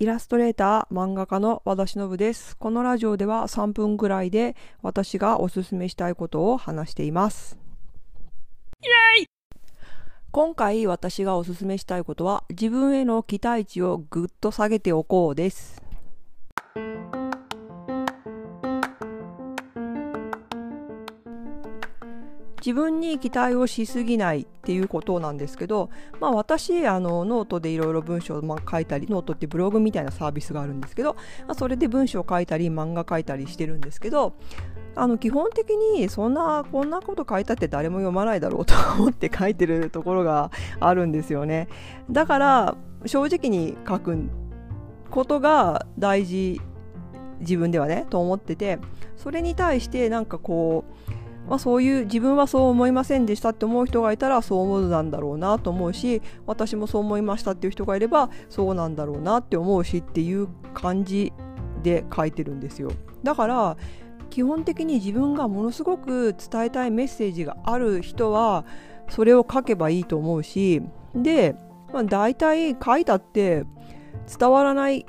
イラストレーター、漫画家の和田忍です。このラジオでは3分ぐらいで私がおすすめしたいことを話しています。今回私がおすすめしたいことは自分への期待値をぐっと下げておこうです。自分に期待をしすぎないっていうことなんですけど、まあ、私あのノートでいろいろ文章を書いたりノートってブログみたいなサービスがあるんですけど、まあ、それで文章を書いたり漫画書いたりしてるんですけどあの基本的にそんなこんなこと書いたって誰も読まないだろうと思って書いてるところがあるんですよね。だから正直に書くことが大事自分ではねと思っててそれに対してなんかこうまあ、そういう自分はそう思いませんでしたって思う人がいたらそう思うなんだろうなと思うし私もそう思いましたっていう人がいればそうなんだろうなって思うしっていう感じで書いてるんですよ。だから基本的に自分がものすごく伝えたいメッセージがある人はそれを書けばいいと思うしで、まあ、大体書いたって伝わらないっ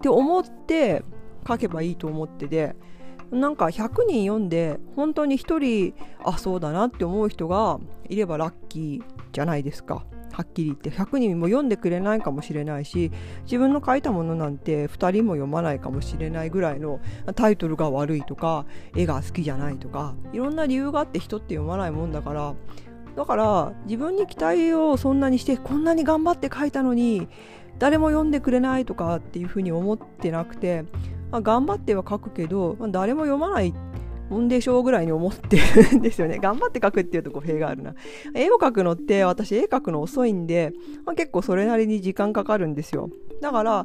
て思って書けばいいと思っててなんか100人読んで本当に1人あそうだなって思う人がいればラッキーじゃないですか。はっきり言って。100人も読んでくれないかもしれないし自分の書いたものなんて2人も読まないかもしれないぐらいのタイトルが悪いとか絵が好きじゃないとかいろんな理由があって人って読まないもんだから。だから自分に期待をそんなにしてこんなに頑張って書いたのに誰も読んでくれないとかっていうふうに思ってなくてまあ、頑張っては書くけど、まあ、誰も読まないもんでしょうぐらいに思ってるんですよね。頑張って書くっていうと語弊があるな。絵を描くのって私絵描くの遅いんで、まあ、結構それなりに時間かかるんですよ。だから、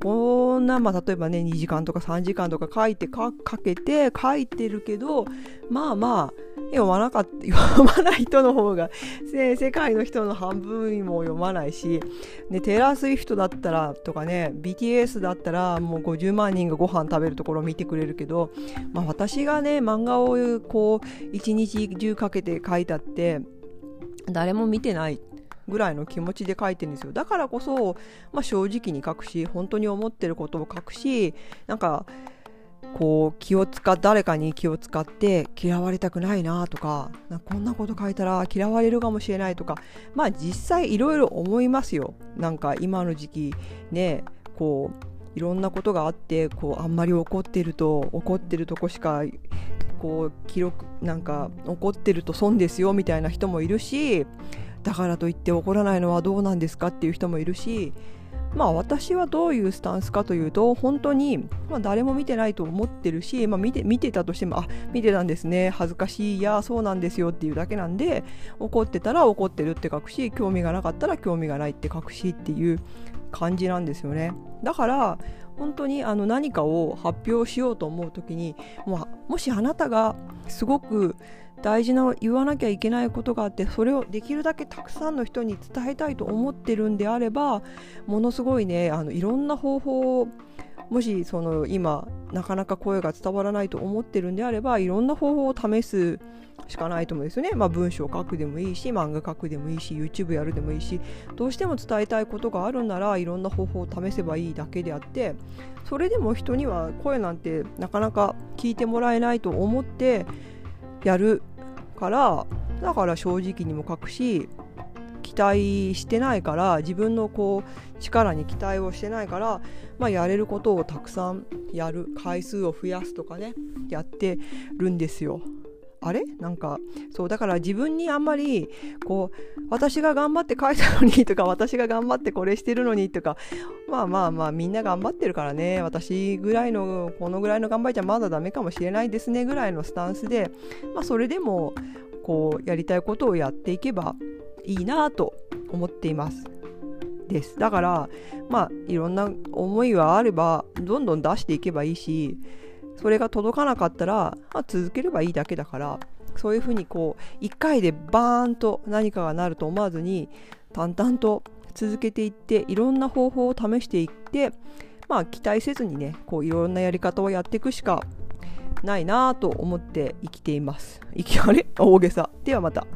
こんな、まあ、例えばね、2時間とか3時間とか書いてか、けて書いてるけど、まあまあ、読まなかった、読まない人の方が、世界の人の半分も読まないし、ね、テラー・スウィフトだったらとかね、BTS だったらもう50万人がご飯食べるところを見てくれるけど、まあ私がね、漫画をこう、一日中かけて書いたって、誰も見てない。ぐらいの気持ちで書いてるんですよ。だからこそ、まあ、正直に書くし本当に思ってることを書くしなんかこう気を使誰かに気を使って嫌われたくないなとかこんなこと書いたら嫌われるかもしれないとかまあ実際いろいろ思いますよ。なんか今の時期ねこういろんなことがあってこうあんまり怒ってると怒ってるとこしかこう記録なんか怒ってると損ですよみたいな人もいるしだからといって怒らないのはどうなんですかっていう人もいるしまあ私はどういうスタンスかというと本当に、まあ、誰も見てないと思ってるし、まあ、見て見てたとしてもあ見てたんですね恥ずかしいいやそうなんですよっていうだけなんで怒ってたら怒ってるって書くし興味がなかったら興味がないって書くしっていう感じなんですよね。だから本当にあの何かを発表しようと思う時にももしあなたがすごく大事な言わなきゃいけないことがあってそれをできるだけたくさんの人に伝えたいと思ってるんであればものすごいねあのいろんな方法をもしその今なかなか声が伝わらないと思ってるんであればいろんな方法を試すしかないと思うんですよね。まあ、文章を書くでもいいし漫画書くでもいいし YouTube やるでもいいしどうしても伝えたいことがあるならいろんな方法を試せばいいだけであってそれでも人には声なんてなかなか聞いてもらえないと思ってやるからだから正直にも書くし期待してないから自分のこう力に期待をしてないから、まあ、やれることをたくさんやる回数を増やすとかねやってるんですよ。あれ？なんかそうだから自分にあんまりこう私が頑張って書いたのにとか私が頑張ってこれしてるのにとかまあまあまあみんな頑張ってるからね私ぐらいのこのぐらいの頑張りじゃまだダメかもしれないですねぐらいのスタンスで、まあ、それでもこうやりたいことをやっていけばいいなと思っています。ですだからまあいろんな思いはあればどんどん出していけばいいしそれが届かなかったら、まあ、続ければいいだけだからそういうふうにこう1回でバーンと何かがなると思わずに淡々と続けていっていろんな方法を試していってまあ期待せずにねこういろんなやり方をやっていくしかないなと思って生きています。生きあれ 大げさ。ではまた。